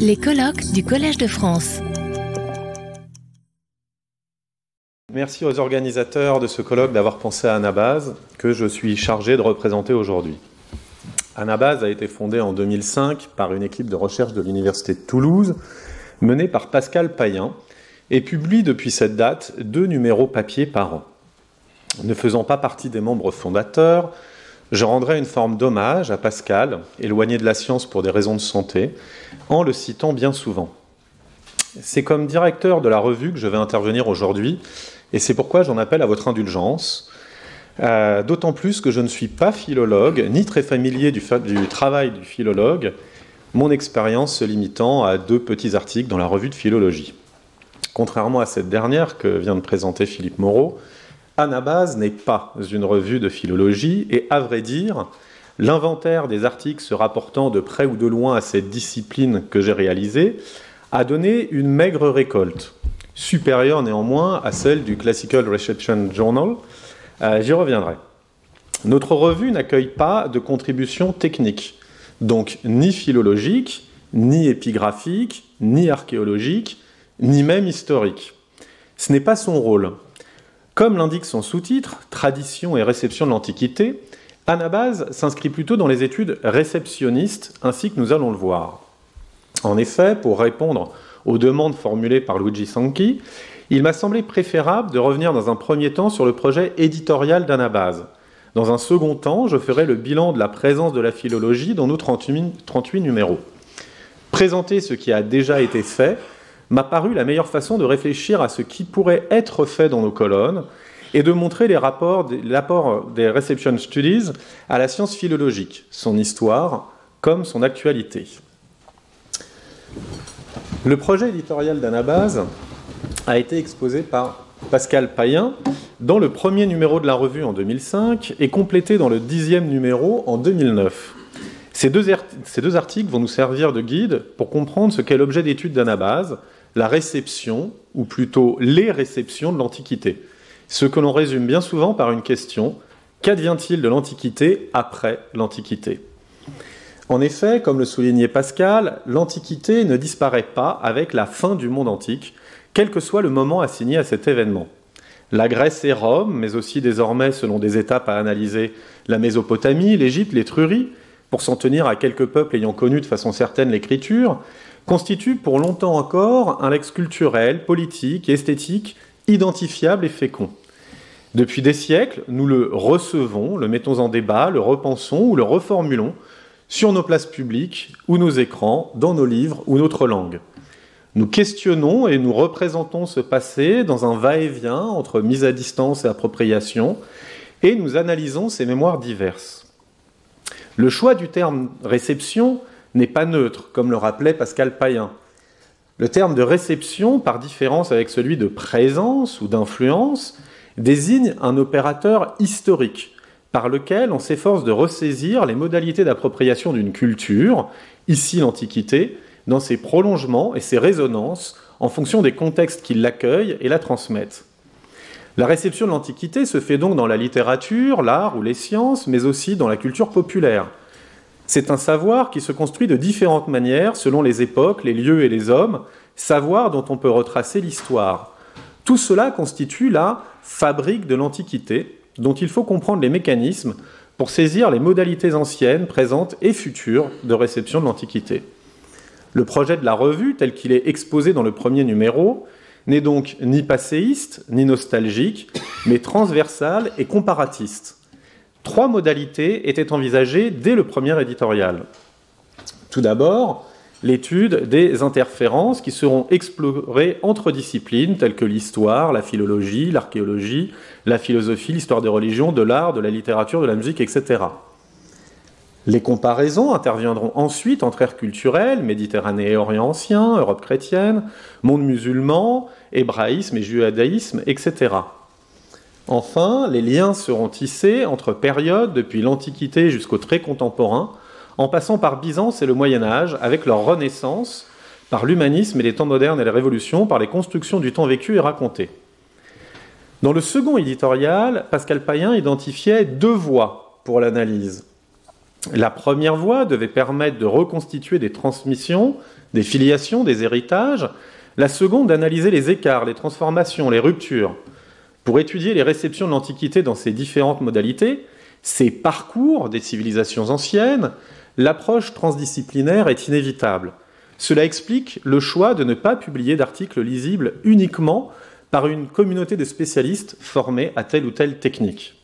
Les colloques du Collège de France. Merci aux organisateurs de ce colloque d'avoir pensé à Anabase, que je suis chargé de représenter aujourd'hui. Anabase a été fondée en 2005 par une équipe de recherche de l'Université de Toulouse, menée par Pascal Payen, et publie depuis cette date deux numéros papier par an. Ne faisant pas partie des membres fondateurs, je rendrai une forme d'hommage à Pascal, éloigné de la science pour des raisons de santé, en le citant bien souvent. C'est comme directeur de la revue que je vais intervenir aujourd'hui, et c'est pourquoi j'en appelle à votre indulgence, euh, d'autant plus que je ne suis pas philologue, ni très familier du, du travail du philologue, mon expérience se limitant à deux petits articles dans la revue de philologie. Contrairement à cette dernière que vient de présenter Philippe Moreau, Anabase n'est pas une revue de philologie et, à vrai dire, l'inventaire des articles se rapportant de près ou de loin à cette discipline que j'ai réalisée a donné une maigre récolte, supérieure néanmoins à celle du Classical Reception Journal. Euh, j'y reviendrai. Notre revue n'accueille pas de contributions techniques, donc ni philologiques, ni épigraphiques, ni archéologiques, ni même historiques. Ce n'est pas son rôle. Comme l'indique son sous-titre, Tradition et réception de l'Antiquité, Anabase s'inscrit plutôt dans les études réceptionnistes, ainsi que nous allons le voir. En effet, pour répondre aux demandes formulées par Luigi Sanchi, il m'a semblé préférable de revenir dans un premier temps sur le projet éditorial d'Anabase. Dans un second temps, je ferai le bilan de la présence de la philologie dans nos 38, 38 numéros. Présenter ce qui a déjà été fait m'a paru la meilleure façon de réfléchir à ce qui pourrait être fait dans nos colonnes et de montrer l'apport des Reception Studies à la science philologique, son histoire comme son actualité. Le projet éditorial d'Anabase a été exposé par Pascal Payen dans le premier numéro de la revue en 2005 et complété dans le dixième numéro en 2009. Ces deux, ces deux articles vont nous servir de guide pour comprendre ce qu'est l'objet d'étude d'Anabase, la réception, ou plutôt les réceptions de l'Antiquité. Ce que l'on résume bien souvent par une question, qu'advient-il de l'Antiquité après l'Antiquité? En effet, comme le soulignait Pascal, l'Antiquité ne disparaît pas avec la fin du monde antique, quel que soit le moment assigné à cet événement. La Grèce et Rome, mais aussi désormais, selon des étapes à analyser, la Mésopotamie, l'Égypte, l'Étrurie, pour s'en tenir à quelques peuples ayant connu de façon certaine l'écriture, constitue pour longtemps encore un lex culturel, politique esthétique identifiable et fécond. Depuis des siècles, nous le recevons, le mettons en débat, le repensons ou le reformulons sur nos places publiques ou nos écrans, dans nos livres ou notre langue. Nous questionnons et nous représentons ce passé dans un va-et-vient entre mise à distance et appropriation, et nous analysons ces mémoires diverses. Le choix du terme réception n'est pas neutre, comme le rappelait Pascal Payen. Le terme de réception, par différence avec celui de présence ou d'influence, désigne un opérateur historique par lequel on s'efforce de ressaisir les modalités d'appropriation d'une culture, ici l'Antiquité, dans ses prolongements et ses résonances en fonction des contextes qui l'accueillent et la transmettent. La réception de l'Antiquité se fait donc dans la littérature, l'art ou les sciences, mais aussi dans la culture populaire, c'est un savoir qui se construit de différentes manières selon les époques, les lieux et les hommes, savoir dont on peut retracer l'histoire. Tout cela constitue la fabrique de l'Antiquité, dont il faut comprendre les mécanismes pour saisir les modalités anciennes, présentes et futures de réception de l'Antiquité. Le projet de la revue, tel qu'il est exposé dans le premier numéro, n'est donc ni passéiste, ni nostalgique, mais transversal et comparatiste trois modalités étaient envisagées dès le premier éditorial. Tout d'abord, l'étude des interférences qui seront explorées entre disciplines telles que l'histoire, la philologie, l'archéologie, la philosophie, l'histoire des religions, de l'art, de la littérature, de la musique, etc. Les comparaisons interviendront ensuite entre ères culturelles, Méditerranée et Orient ancien, Europe chrétienne, monde musulman, hébraïsme et judaïsme, etc. Enfin, les liens seront tissés entre périodes depuis l'Antiquité jusqu'au très contemporain, en passant par Byzance et le Moyen Âge, avec leur renaissance, par l'humanisme et les temps modernes et les révolutions, par les constructions du temps vécu et raconté. Dans le second éditorial, Pascal Payen identifiait deux voies pour l'analyse. La première voie devait permettre de reconstituer des transmissions, des filiations, des héritages. La seconde d'analyser les écarts, les transformations, les ruptures. Pour étudier les réceptions de l'Antiquité dans ses différentes modalités, ces parcours des civilisations anciennes, l'approche transdisciplinaire est inévitable. Cela explique le choix de ne pas publier d'articles lisibles uniquement par une communauté de spécialistes formés à telle ou telle technique.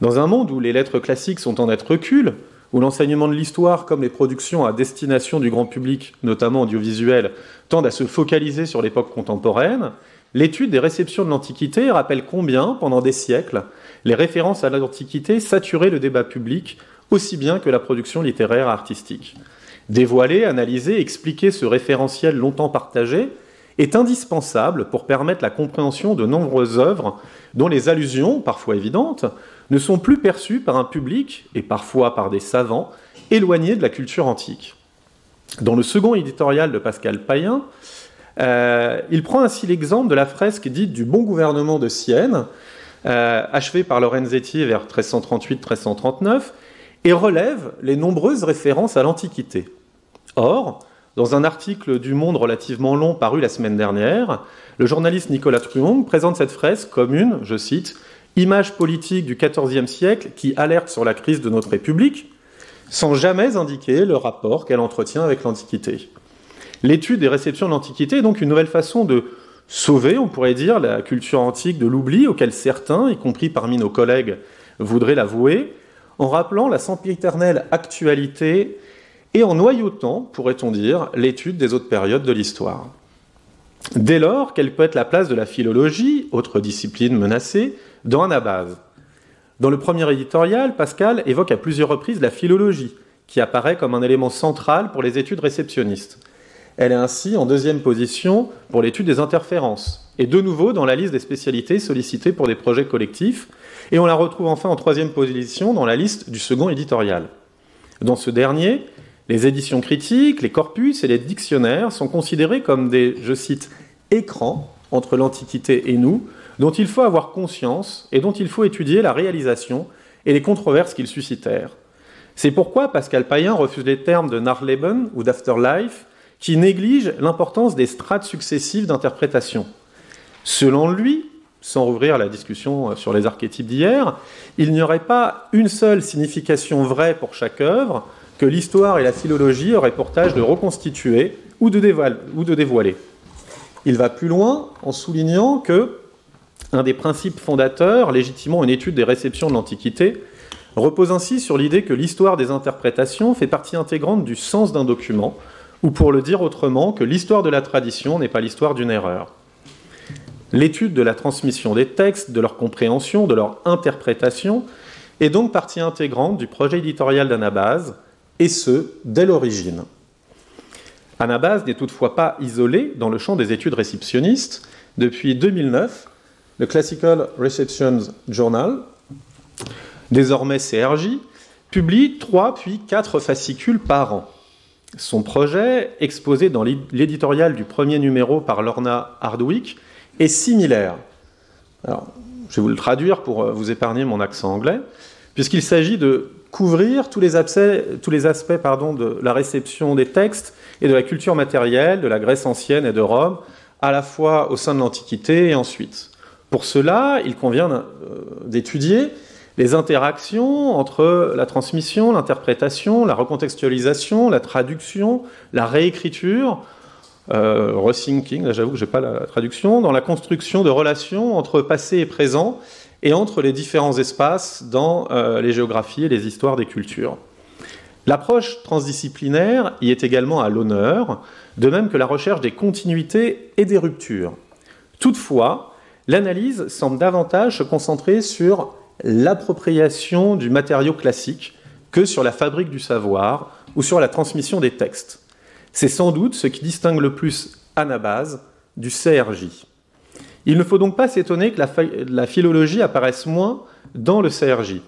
Dans un monde où les lettres classiques sont en net recul, où l'enseignement de l'histoire comme les productions à destination du grand public, notamment audiovisuel, tendent à se focaliser sur l'époque contemporaine, l'étude des réceptions de l'Antiquité rappelle combien, pendant des siècles, les références à l'Antiquité saturaient le débat public aussi bien que la production littéraire et artistique. Dévoiler, analyser, expliquer ce référentiel longtemps partagé est indispensable pour permettre la compréhension de nombreuses œuvres dont les allusions, parfois évidentes, ne sont plus perçues par un public, et parfois par des savants, éloignés de la culture antique. Dans le second éditorial de Pascal Payen, euh, il prend ainsi l'exemple de la fresque dite du bon gouvernement de Sienne, euh, achevée par Lorenzetti vers 1338-1339, et relève les nombreuses références à l'Antiquité. Or, dans un article du Monde relativement long paru la semaine dernière, le journaliste Nicolas Truong présente cette fresque comme une, je cite, image politique du XIVe siècle qui alerte sur la crise de notre République, sans jamais indiquer le rapport qu'elle entretient avec l'Antiquité. L'étude des réceptions de l'Antiquité est donc une nouvelle façon de sauver, on pourrait dire, la culture antique de l'oubli auquel certains, y compris parmi nos collègues, voudraient l'avouer, en rappelant la sempiternelle actualité et en noyautant, pourrait-on dire, l'étude des autres périodes de l'histoire. Dès lors, quelle peut être la place de la philologie, autre discipline menacée, dans Anabase Dans le premier éditorial, Pascal évoque à plusieurs reprises la philologie, qui apparaît comme un élément central pour les études réceptionnistes. Elle est ainsi en deuxième position pour l'étude des interférences, et de nouveau dans la liste des spécialités sollicitées pour des projets collectifs, et on la retrouve enfin en troisième position dans la liste du second éditorial. Dans ce dernier, les éditions critiques, les corpus et les dictionnaires sont considérés comme des, je cite, écrans entre l'Antiquité et nous, dont il faut avoir conscience et dont il faut étudier la réalisation et les controverses qu'ils suscitèrent. C'est pourquoi Pascal Payen refuse les termes de Narleben ou d'Afterlife, qui négligent l'importance des strates successives d'interprétation. Selon lui, sans rouvrir la discussion sur les archétypes d'hier, il n'y aurait pas une seule signification vraie pour chaque œuvre, que l'histoire et la philologie auraient pour tâche de reconstituer ou de, dévoiler. Il va plus loin en soulignant que un des principes fondateurs, légitimement une étude des réceptions de l'Antiquité, repose ainsi sur l'idée que l'histoire des interprétations fait partie intégrante du sens d'un document, ou pour le dire autrement, que l'histoire de la tradition n'est pas l'histoire d'une erreur. L'étude de la transmission des textes, de leur compréhension, de leur interprétation, est donc partie intégrante du projet éditorial d'Anabase, et ce, dès l'origine. Anabase n'est toutefois pas isolé dans le champ des études réceptionnistes. Depuis 2009, le Classical Receptions Journal, désormais CRJ, publie trois puis quatre fascicules par an. Son projet, exposé dans l'éditorial du premier numéro par Lorna Hardwick, est similaire. Je vais vous le traduire pour euh, vous épargner mon accent anglais, puisqu'il s'agit de couvrir tous les aspects, de la réception des textes et de la culture matérielle de la Grèce ancienne et de Rome, à la fois au sein de l'Antiquité et ensuite. Pour cela, il convient euh, d'étudier les interactions entre la transmission, l'interprétation, la recontextualisation, la traduction, la réécriture, euh, rethinking, là j'avoue que je n'ai pas la traduction, dans la construction de relations entre passé et présent, et entre les différents espaces dans euh, les géographies et les histoires des cultures. L'approche transdisciplinaire y est également à l'honneur, de même que la recherche des continuités et des ruptures. Toutefois, l'analyse semble davantage se concentrer sur l'appropriation du matériau classique que sur la fabrique du savoir ou sur la transmission des textes. C'est sans doute ce qui distingue le plus Anabase du CRJ. Il ne faut donc pas s'étonner que la, philologie apparaisse moins dans le CRJ.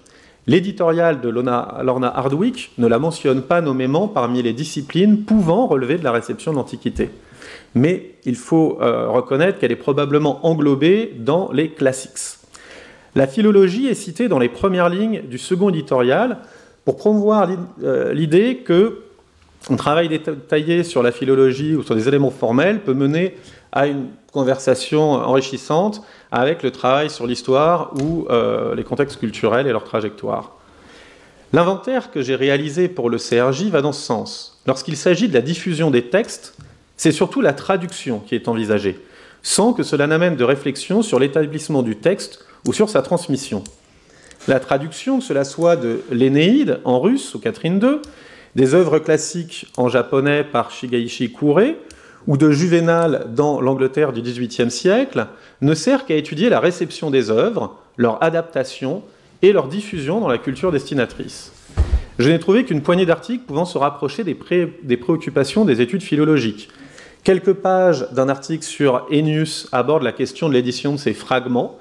L'éditorial de Lorna Hardwick ne la mentionne pas nommément parmi les disciplines pouvant relever de la réception de l'Antiquité. Mais il faut euh, reconnaître qu'elle est probablement englobée dans les classiques. La philologie est citée dans les premières lignes du second éditorial pour promouvoir l'idée que un travail détaillé sur la philologie ou sur des éléments formels peut mener à une conversation enrichissante avec le travail sur l'histoire ou euh, les contextes culturels et leur trajectoire. L'inventaire que j'ai réalisé pour le CRJ va dans ce sens. Lorsqu'il s'agit de la diffusion des textes, c'est surtout la traduction qui est envisagée, sans que cela n'amène de réflexion sur l'établissement du texte ou sur sa transmission. La traduction, que cela soit de l'Énéide en russe ou Catherine II, des œuvres classiques en japonais par Shigeishi Kure, ou de Juvénal dans l'Angleterre du XVIIIe siècle, ne sert qu'à étudier la réception des œuvres, leur adaptation et leur diffusion dans la culture destinatrice. Je n'ai trouvé qu'une poignée d'articles pouvant se rapprocher des, des, préoccupations des études philologiques. Quelques pages d'un article sur Ennius abordent la question de l'édition de ces fragments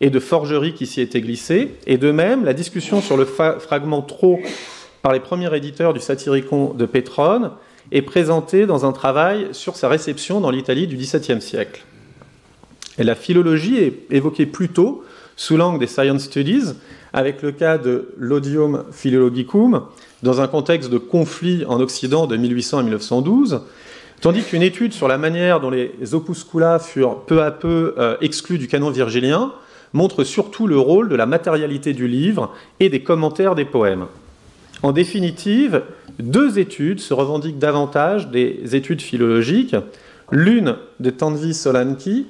et de forgerie qui s'y étaient glissés, et de même, la discussion sur le fragment trop par les premiers éditeurs du Satyricon de Pétrone est présentée dans un travail sur sa réception dans l'Italie du XVIIe siècle. La philologie est évoquée plus tôt sous l'angle des Science Studies, avec le cas de l'Odium Philologicum, dans un contexte de conflit en Occident de 1800 à 1912, tandis qu'une étude sur la manière dont les opuscula furent peu à peu euh, exclus du canon virgilien montre surtout le rôle de la matérialité du livre et des commentaires des poèmes. En définitive, deux études se revendiquent davantage des études philologiques. L'une de Tanvi Solanki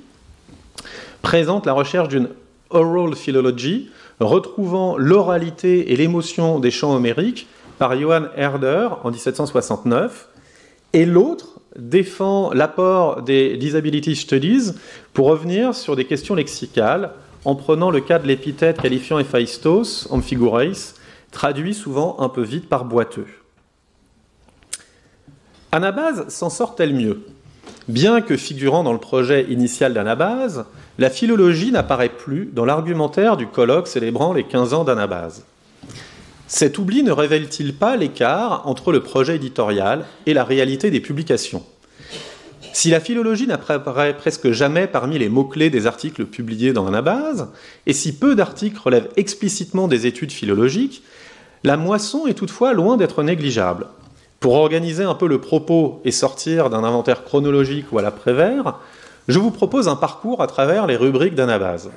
présente la recherche d'une oral philology, retrouvant l'oralité et l'émotion des chants homériques par Johann Herder en 1769, et l'autre défend l'apport des disability studies pour revenir sur des questions lexicales en prenant le cas de l'épithète qualifiant Héphaïstos, amphigoreis, traduit souvent un peu vite par boiteux. Anabase s'en sort-elle mieux Bien que figurant dans le projet initial d'Anabase, la philologie n'apparaît plus dans l'argumentaire du colloque célébrant les 15 ans d'Anabase. Cet oubli ne révèle-t-il pas l'écart entre le projet éditorial et la réalité des publications? Si la philologie n'apparaît presque jamais parmi les mots-clés des articles publiés dans Anabase, et si peu d'articles relèvent explicitement des études philologiques, la moisson est toutefois loin d'être négligeable. Pour organiser un peu le propos et sortir d'un inventaire chronologique ou à l'après-vert, je vous propose un parcours à travers les rubriques d'Anabase.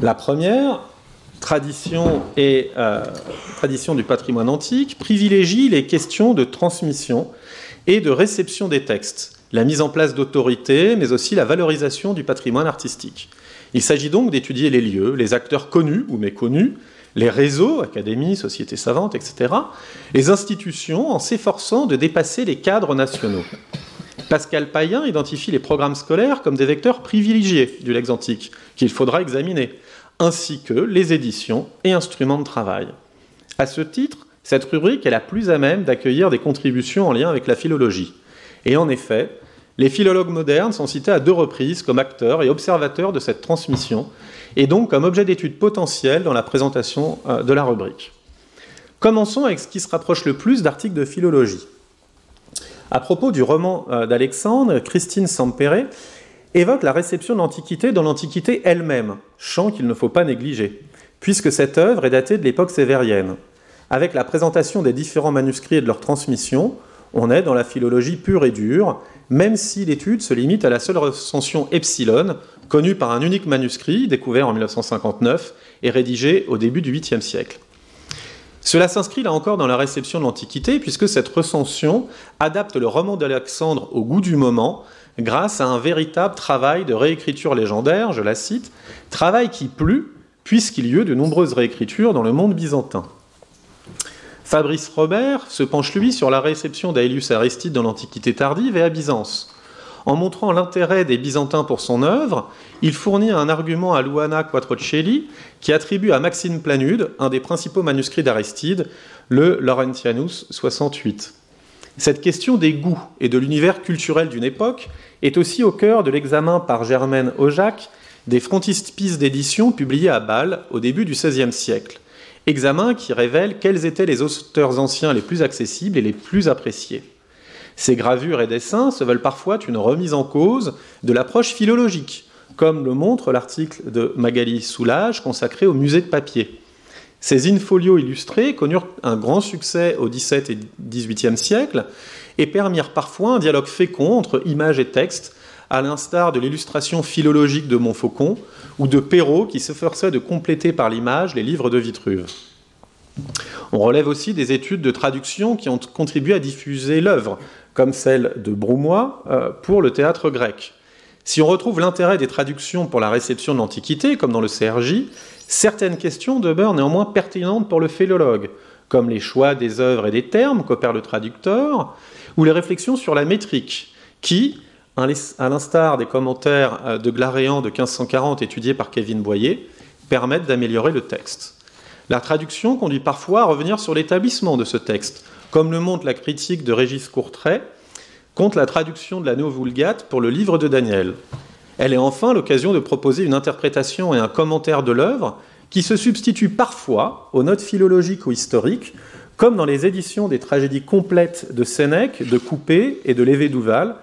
La première, tradition et euh, tradition du patrimoine antique, privilégie les questions de transmission et de réception des textes, la mise en place d'autorités, mais aussi la valorisation du patrimoine artistique. Il s'agit donc d'étudier les lieux, les acteurs connus ou méconnus, les réseaux, académies, sociétés savantes, etc., les institutions en s'efforçant de dépasser les cadres nationaux. Pascal Payen identifie les programmes scolaires comme des vecteurs privilégiés du lex antique qu'il faudra examiner, ainsi que les éditions et instruments de travail. À ce titre, cette rubrique est la plus à même d'accueillir des contributions en lien avec la philologie. Et en effet, les philologues modernes sont cités à deux reprises comme acteurs et observateurs de cette transmission, et donc comme objet d'étude potentiel dans la présentation euh, de la rubrique. Commençons avec ce qui se rapproche le plus d'articles de philologie. À propos du roman euh, d'Alexandre, Christine Sampere évoque la réception de l'Antiquité dans l'Antiquité elle-même, champ qu'il ne faut pas négliger, puisque cette œuvre est datée de l'époque sévérienne. Avec la présentation des différents manuscrits et de leur transmission, on est dans la philologie pure et dure, même si l'étude se limite à la seule recension epsilon, connue par un unique manuscrit découvert en 1959 et rédigé au début du 8e siècle. Cela s'inscrit là encore dans la réception de l'Antiquité, puisque cette recension adapte le roman d'Alexandre au goût du moment, grâce à un véritable travail de réécriture légendaire, je la cite, travail qui plut, puisqu'il y eut de nombreuses réécritures dans le monde byzantin. Fabrice Robert se penche lui sur la réception d'Aelius Aristide dans l'Antiquité tardive et à Byzance. En montrant l'intérêt des Byzantins pour son œuvre, il fournit un argument à Luana Quattrocelli qui attribue à Maxime Planude un des principaux manuscrits d'Aristide, le Laurentianus 68. Cette question des goûts et de l'univers culturel d'une époque est aussi au cœur de l'examen par Germaine Aujac des frontispices d'édition publiés à Bâle au début du XVIe siècle examen qui révèle quels étaient les auteurs anciens les plus accessibles et les plus appréciés. Ces gravures et dessins se veulent parfois une remise en cause de l'approche philologique, comme le montre l'article de Magali Soulage consacré au musée de papier. Ces in-folio illustrés connurent un grand succès au XVIIe et XVIIIe siècle et permirent parfois un dialogue fécond entre images et textes, à l'instar de l'illustration philologique de Montfaucon ou de Perrault qui s'efforçait de compléter par l'image les livres de Vitruve. On relève aussi des études de traduction qui ont contribué à diffuser l'œuvre, comme celle de Broumois euh, pour le théâtre grec. Si on retrouve l'intérêt des traductions pour la réception de l'Antiquité, comme dans le CRJ, certaines questions demeurent néanmoins pertinentes pour le philologue, comme les choix des œuvres et des termes qu'opère le traducteur, ou les réflexions sur la métrique, qui, à l'instar des commentaires euh, de Glaréan de 1540 étudiés par Kevin Boyer, permettent d'améliorer le texte. La traduction conduit parfois à revenir sur l'établissement de ce texte, comme le montre la critique de Régis Courtrai contre la traduction de la Vulgate pour le livre de Daniel. Elle est enfin l'occasion de proposer une interprétation et un commentaire de l'œuvre qui se substitue parfois aux notes philologiques ou historiques, comme dans les éditions des tragédies complètes de Sénèque, de Coupé et de Lévé-Douval,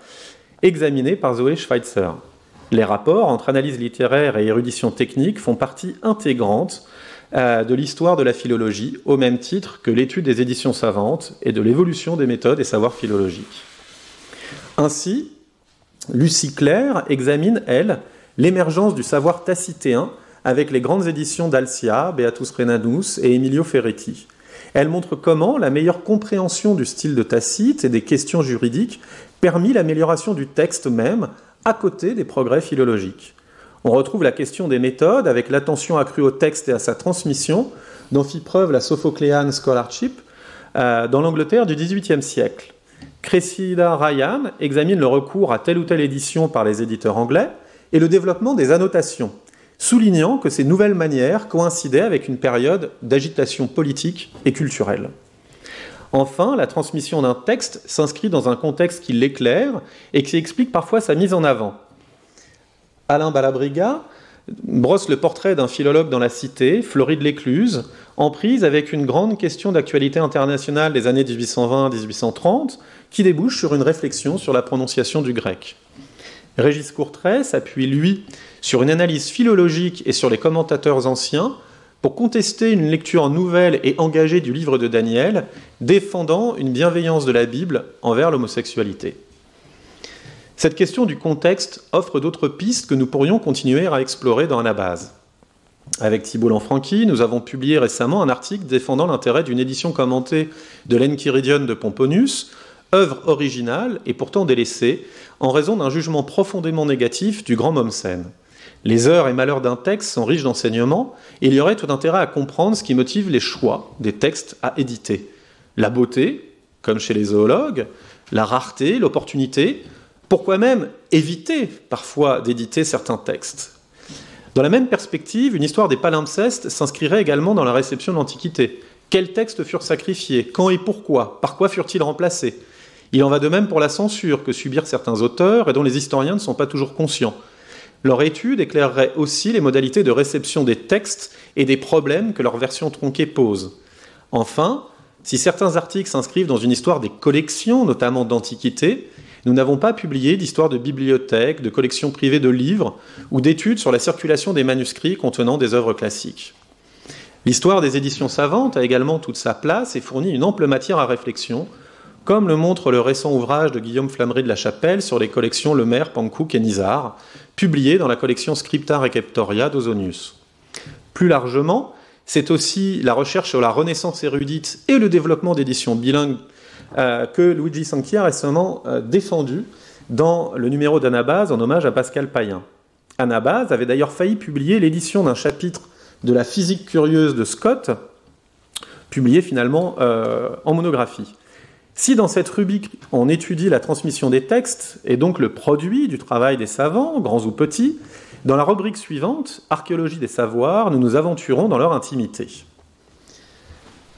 examinées par Zoé Schweitzer. Les rapports entre analyse littéraire et érudition technique font partie intégrante euh, de l'histoire de la philologie, au même titre que l'étude des éditions savantes et de l'évolution des méthodes et savoirs philologiques. Ainsi, Lucie Claire examine, elle, l'émergence du savoir tacitéen avec les grandes éditions d'Alcia, Beatus Renanus et Emilio Ferretti. Elle montre comment la meilleure compréhension du style de Tacite et des questions juridiques permit l'amélioration du texte même à côté des progrès philologiques. On retrouve la question des méthodes avec l'attention accrue au texte et à sa transmission, dont fit preuve la Sophocléan Scholarship euh, dans l'Angleterre du XVIIIe siècle. Cressida Ryan examine le recours à telle ou telle édition par les éditeurs anglais et le développement des annotations, soulignant que ces nouvelles manières coïncidaient avec une période d'agitation politique et culturelle. Enfin, la transmission d'un texte s'inscrit dans un contexte qui l'éclaire et qui explique parfois sa mise en avant. Alain Balabriga brosse le portrait d'un philologue dans la cité, Floride Lécluse, en prise avec une grande question d'actualité internationale des années 1820-1830, qui débouche sur une réflexion sur la prononciation du grec. Régis Courtrai s'appuie, lui, sur une analyse philologique et sur les commentateurs anciens contester une lecture nouvelle et engagée du livre de Daniel, défendant une bienveillance de la Bible envers l'homosexualité. Cette question du contexte offre d'autres pistes que nous pourrions continuer à explorer dans Anabase. Avec Thibault Lanfranchi, nous avons publié récemment un article défendant l'intérêt d'une édition commentée de l'Enchiridion de Pomponius, œuvre originale et pourtant délaissée en raison d'un jugement profondément négatif du grand Mommsen. Les heures et malheurs d'un texte sont riches d'enseignements et il y aurait tout intérêt à comprendre ce qui motive les choix des textes à éditer. La beauté, comme chez les zoologues, la rareté, l'opportunité, pourquoi même éviter parfois d'éditer certains textes Dans la même perspective, une histoire des palimpsestes s'inscrirait également dans la réception de l'Antiquité. Quels textes furent sacrifiés? Quand et pourquoi? Par quoi furent-ils remplacés? Il en va de même pour la censure que subirent certains auteurs et dont les historiens ne sont pas toujours conscients. Leur étude éclairerait aussi les modalités de réception des textes et des problèmes que leur version tronquée pose. Enfin, si certains articles s'inscrivent dans une histoire des collections, notamment d'Antiquité, nous n'avons pas publié d'histoire de bibliothèques, de collections privées de livres ou d'études sur la circulation des manuscrits contenant des œuvres classiques. L'histoire des éditions savantes a également toute sa place et fournit une ample matière à réflexion, comme le montre le récent ouvrage de Guillaume Flamery de la Chapelle sur les collections Lemaire, Pankouk et Nizar, publié dans la collection Scripta Receptoria d'Ozonius. Plus largement, c'est aussi la recherche sur la renaissance érudite et le développement d'éditions bilingues euh, que Luigi Sanchi a récemment euh, défendu dans le numéro d'Anabase en hommage à Pascal Payen. Anabase avait d'ailleurs failli publier l'édition d'un chapitre de la physique curieuse de Scott, publié finalement euh, en monographie. Si dans cette rubrique on étudie la transmission des textes et donc le produit du travail des savants, grands ou petits, dans la rubrique suivante, Archéologie des savoirs, nous nous aventurons dans leur intimité.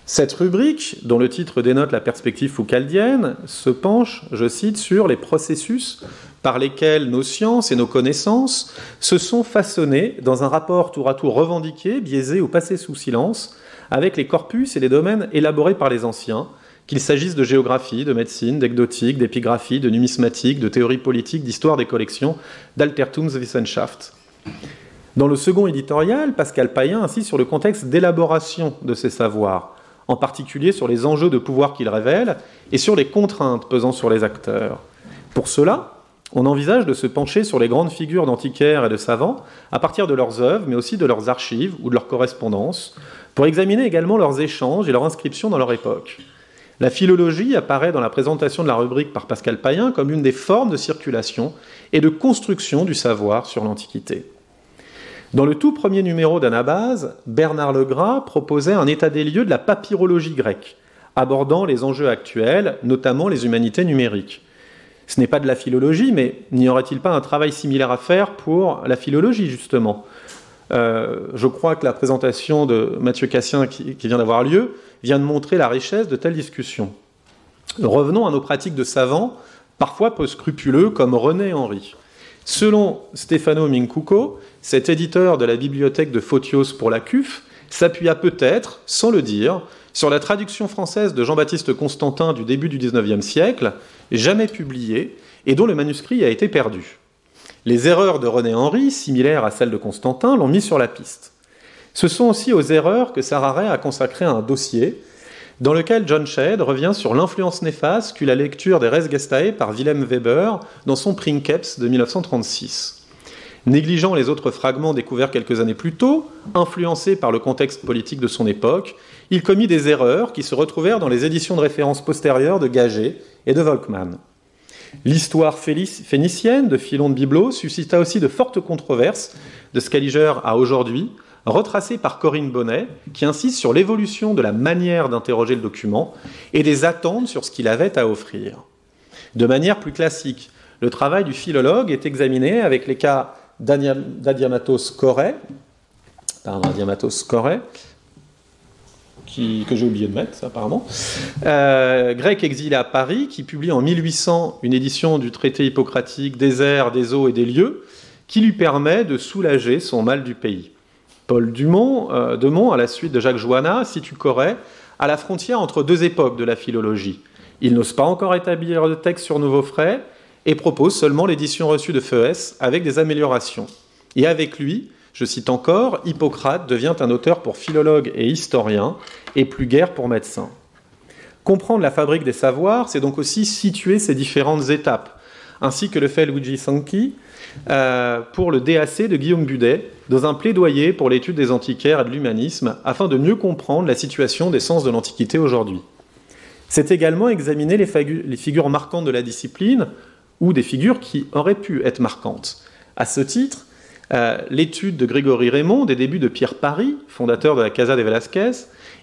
Cette rubrique, dont le titre dénote la perspective foucaldienne, se penche, je cite, sur les processus par lesquels nos sciences et nos connaissances se sont façonnées dans un rapport tour à tour revendiqué, biaisé ou passé sous silence, avec les corpus et les domaines élaborés par les anciens, qu'il s'agisse de géographie, de médecine, d'ecdotique, d'épigraphie, de numismatique, de théorie politique, d'histoire des collections, d'Altertumswissenschaft. Dans le second éditorial, Pascal Payen insiste sur le contexte d'élaboration de ces savoirs, en particulier sur les enjeux de pouvoir qu'ils révèlent et sur les contraintes pesant sur les acteurs. Pour cela, on envisage de se pencher sur les grandes figures d'antiquaires et de savants à partir de leurs œuvres, mais aussi de leurs archives ou de leurs correspondances, pour examiner également leurs échanges et leurs inscriptions dans leur époque. La philologie apparaît dans la présentation de la rubrique par Pascal Payen comme l'une des formes de circulation et de construction du savoir sur l'Antiquité. Dans le tout premier numéro d'Anabase, Bernard Legras proposait un état des lieux de la papyrologie grecque, abordant les enjeux actuels, notamment les humanités numériques. Ce n'est pas de la philologie, mais n'y aurait-il pas un travail similaire à faire pour la philologie, justement? Euh, Je crois que la présentation de Mathieu Cassien, qui, vient d'avoir lieu, vient de montrer la richesse de telles discussions. Revenons à nos pratiques de savants, parfois peu scrupuleux, comme René Henry. Selon Stefano Mincuco, cet éditeur de la bibliothèque de Photios pour la CUF s'appuya peut-être, sans le dire, sur la traduction française de Jean-Baptiste Constantin du début du XIXe siècle, jamais publiée, et dont le manuscrit a été perdu. Les erreurs de René Henry, similaires à celles de Constantin, l'ont mis sur la piste. Ce sont aussi aux erreurs que Sarah a consacré un dossier dans lequel John Shedd revient sur l'influence néfaste qu'eut la lecture des Res Gestae par Wilhelm Weber dans son Princeps de 1936. Négligeant les autres fragments découverts quelques années plus tôt, influencé par le contexte politique de son époque, il commit des erreurs qui se retrouvèrent dans les éditions de référence postérieures de Gagé et de Volkmann. L'histoire phénicienne de Philon de Biblos suscita aussi de fortes controverses de Scaliger à aujourd'hui, retracées par Corinne Bonnet, qui insiste sur l'évolution de la manière d'interroger le document et des attentes sur ce qu'il avait à offrir. De manière plus classique, le travail du philologue est examiné avec les cas d'Adiamatos Corée, que j'ai oublié de mettre, apparemment, euh, grec exilé à Paris, qui publie en 1800 une édition du traité hippocratique des airs, des eaux et des lieux, qui lui permet de soulager son mal du pays. Paul Dumont, euh, Demont, à la suite de Jacques Joanna, situe Corée à la frontière entre deux époques de la philologie. Il n'ose pas encore établir de texte sur nouveaux frais, et propose seulement l'édition reçue de Feuès avec des améliorations. Et avec lui, je cite encore, Hippocrate devient un auteur pour philologue et historien, et plus guère pour médecin. Comprendre la fabrique des savoirs, c'est donc aussi situer ces différentes étapes, ainsi que le fait Luigi Sanchi euh, pour le DAC de Guillaume Budet, dans un plaidoyer pour l'étude des antiquaires et de l'humanisme, afin de mieux comprendre la situation des sens de l'Antiquité aujourd'hui. C'est également examiner les figures marquantes de la discipline, ou des figures qui auraient pu être marquantes. À ce titre, euh, l'étude de Grégory Raymond des débuts de Pierre Paris, fondateur de la Casa de Velasquez,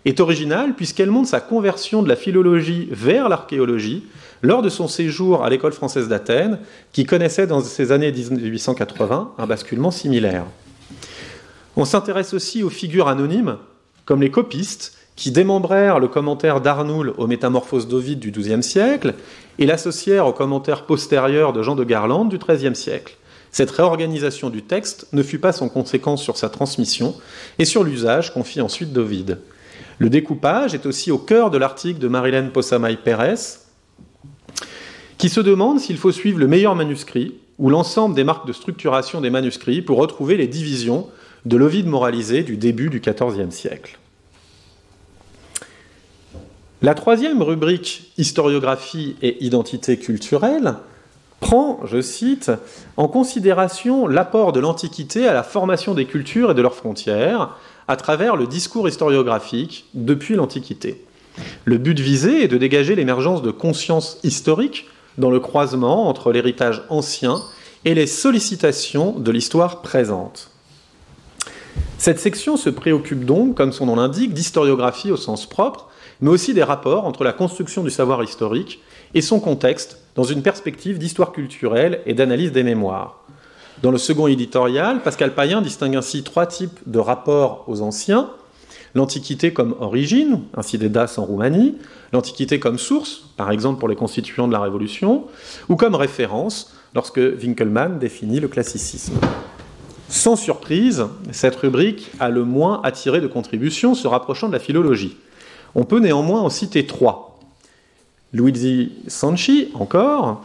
est originale puisqu'elle montre sa conversion de la philologie vers l'archéologie lors de son séjour à l'école française d'Athènes, qui connaissait dans ces années 1880 un basculement similaire. On s'intéresse aussi aux figures anonymes, comme les copistes, qui démembrèrent le commentaire d'Arnoul aux Métamorphoses d'Ovide du XIIe siècle et l'associèrent au commentaire postérieur de Jean de Garlande du XIIIe siècle. Cette réorganisation du texte ne fut pas sans conséquence sur sa transmission et sur l'usage qu'on fit ensuite d'Ovide. Le découpage est aussi au cœur de l'article de Marilène Possamay Pérez, qui se demande s'il faut suivre le meilleur manuscrit ou l'ensemble des marques de structuration des manuscrits pour retrouver les divisions de l'Ovide moralisé du début du XIVe siècle. La troisième rubrique, historiographie et identité culturelle, prend, je cite, en considération l'apport de l'Antiquité à la formation des cultures et de leurs frontières à travers le discours historiographique depuis l'Antiquité. Le but visé est de dégager l'émergence de conscience historique dans le croisement entre l'héritage ancien et les sollicitations de l'histoire présente. Cette section se préoccupe donc, comme son nom l'indique, d'historiographie au sens propre, mais aussi des rapports entre la construction du savoir historique et son contexte dans une perspective d'histoire culturelle et d'analyse des mémoires. Dans le second éditorial, Pascal Payen distingue ainsi trois types de rapports aux anciens. L'Antiquité comme origine, ainsi des Das en Roumanie, l'Antiquité comme source, par exemple pour les constituants de la Révolution, ou comme référence, lorsque Winkelmann définit le classicisme. Sans surprise, cette rubrique a le moins attiré de contributions se rapprochant de la philologie. On peut néanmoins en citer trois. Luigi Sanchi, encore,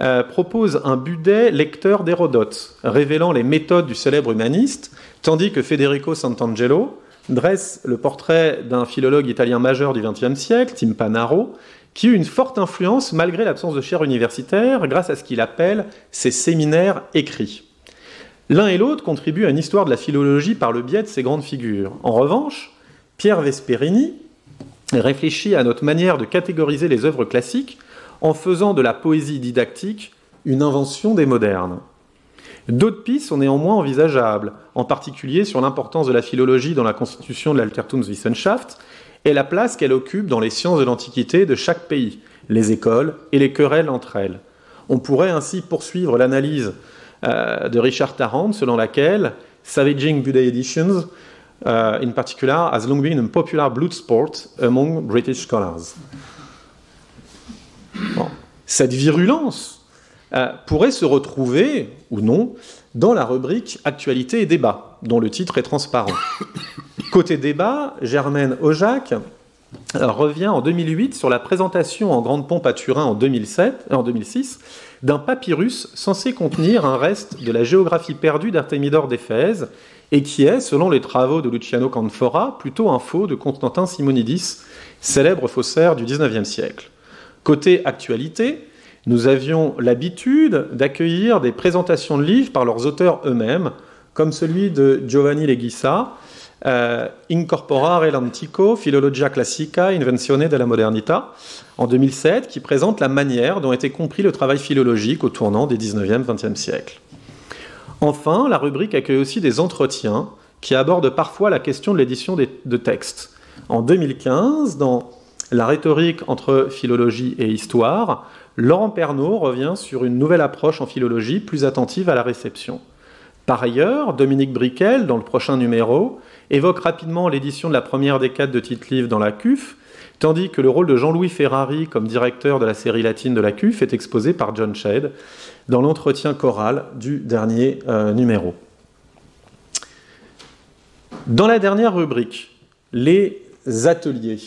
euh, propose un budet lecteur d'Hérodote, révélant les méthodes du célèbre humaniste tandis que Federico Sant'Angelo dresse le portrait d'un philologue italien majeur du XXe siècle, Timpanaro, qui eut une forte influence malgré l'absence de chaire universitaire grâce à ce qu'il appelle ses séminaires écrits. L'un et l'autre contribuent à une histoire de la philologie par le biais de ces grandes figures. En revanche, Pierre Vesperini réfléchit à notre manière de catégoriser les œuvres classiques en faisant de la poésie didactique une invention des modernes. D'autres pistes sont néanmoins envisageables, en particulier sur l'importance de la philologie dans la constitution de l'Altertumswissenschaft et la place qu'elle occupe dans les sciences de l'Antiquité de chaque pays, les écoles et les querelles entre elles. On pourrait ainsi poursuivre l'analyse euh, de Richard Tarrant selon laquelle Savaging Buddha Editions, uh, in particular, has long been a popular blood sport among British scholars. Cette virulence euh, pourrait se retrouver, ou non, dans la rubrique Actualité et débat, dont le titre est transparent. Côté débat, Germaine Aujac euh, revient en 2008 sur la présentation en grande pompe à Turin en, 2007, en 2006 d'un papyrus censé contenir un reste de la géographie perdue d'Artémidore d'Éphèse et qui est, selon les travaux de Luciano Canfora, plutôt un faux de Constantin Simonidis, célèbre faussaire du XIXe siècle. Côté actualité, nous avions l'habitude d'accueillir des présentations de livres par leurs auteurs eux-mêmes, comme celui de Giovanni Leghissa, euh, Incorporare l'antico, Philologia classica, Invenzione della modernità, en 2007, qui présente la manière dont était compris le travail philologique au tournant des 19e, 20e siècles. Enfin, la rubrique accueille aussi des entretiens qui abordent parfois la question de l'édition de textes. En 2015, dans La rhétorique entre philologie et histoire, Laurent Pernaud revient sur une nouvelle approche en philologie plus attentive à la réception. Par ailleurs, Dominique Briquel, dans le prochain numéro, évoque rapidement l'édition de la première décade de titre livre dans la CUF, tandis que le rôle de Jean-Louis Ferrari comme directeur de la série latine de la CUF est exposé par John Shade dans l'entretien choral du dernier euh, numéro. Dans la dernière rubrique, les ateliers,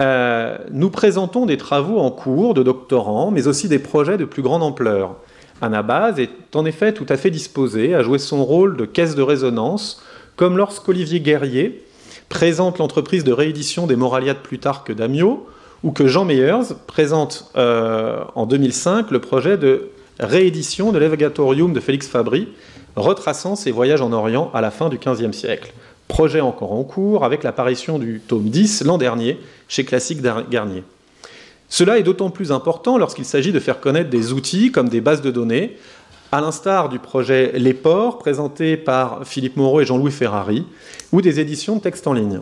euh, nous présentons des travaux en cours de doctorants, mais aussi des projets de plus grande ampleur. Anabase est en effet tout à fait disposé à jouer son rôle de caisse de résonance, comme lorsqu'Olivier Guerrier présente l'entreprise de réédition des Moralia de Plutarque d'Amiot, ou que Jean Meyers présente euh, en 2005 le projet de réédition de l'Evegatorium de Félix Fabry, retraçant ses voyages en Orient à la fin du XVe siècle. Projet encore en cours avec l'apparition du tome 10 l'an dernier chez Classique Garnier. Cela est d'autant plus important lorsqu'il s'agit de faire connaître des outils comme des bases de données, à l'instar du projet Les Ports présenté par Philippe Moreau et Jean-Louis Ferrari, ou des éditions de textes en ligne.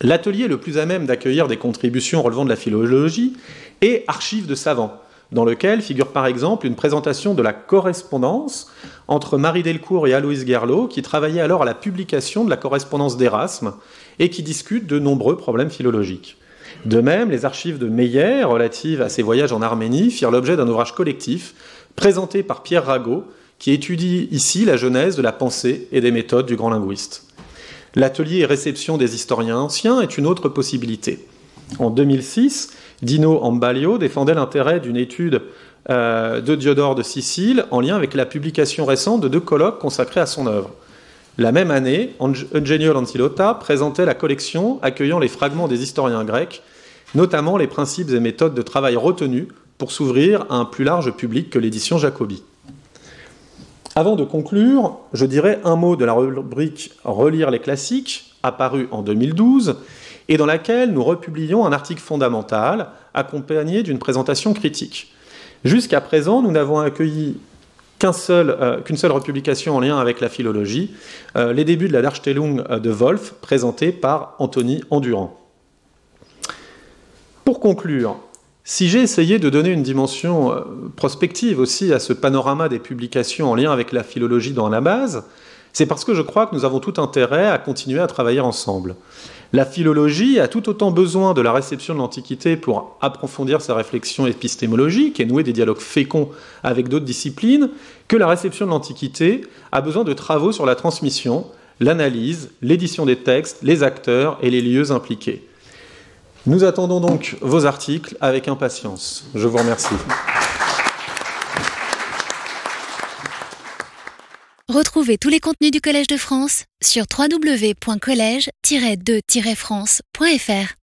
L'atelier le plus à même d'accueillir des contributions relevant de la philologie est Archives de savants, dans lequel figure par exemple une présentation de la correspondance entre Marie Delcourt et Aloïse Gerlot, qui travaillaient alors à la publication de la correspondance d'Erasme et qui discutent de nombreux problèmes philologiques. De même, les archives de Meyer relatives à ses voyages en Arménie firent l'objet d'un ouvrage collectif présenté par Pierre Rago, qui étudie ici la genèse de la pensée et des méthodes du grand linguiste. L'atelier et réception des historiens anciens est une autre possibilité. En 2006, Dino Ambalio défendait l'intérêt d'une étude euh, de Diodore de Sicile en lien avec la publication récente de deux colloques consacrés à son œuvre. La même année, Eugenio Lanzillotta présentait la collection accueillant les fragments des historiens grecs, notamment les principes et méthodes de travail retenus pour s'ouvrir à un plus large public que l'édition Jacobi. Avant de conclure, je dirais un mot de la rubrique Relire les classiques, apparue en 2012, et dans laquelle nous republions un article fondamental accompagné d'une présentation critique. Jusqu'à présent, nous n'avons accueilli euh, qu'une seule republication en lien avec la philologie, euh, les débuts de la Darstellung de Wolf, présenté par Anthony Endurant. Pour conclure, si j'ai essayé de donner une dimension euh, prospective aussi à ce panorama des publications en lien avec la philologie dans la base, c'est parce que je crois que nous avons tout intérêt à continuer à travailler ensemble. La philologie a tout autant besoin de la réception de l'Antiquité pour approfondir sa réflexion épistémologique et nouer des dialogues féconds avec d'autres disciplines, que la réception de l'Antiquité a besoin de travaux sur la transmission, l'analyse, l'édition des textes, les acteurs et les lieux impliqués. Nous attendons donc vos articles avec impatience. Je vous remercie. Retrouvez tous les contenus du Collège de France sur www.colège-2-france.fr.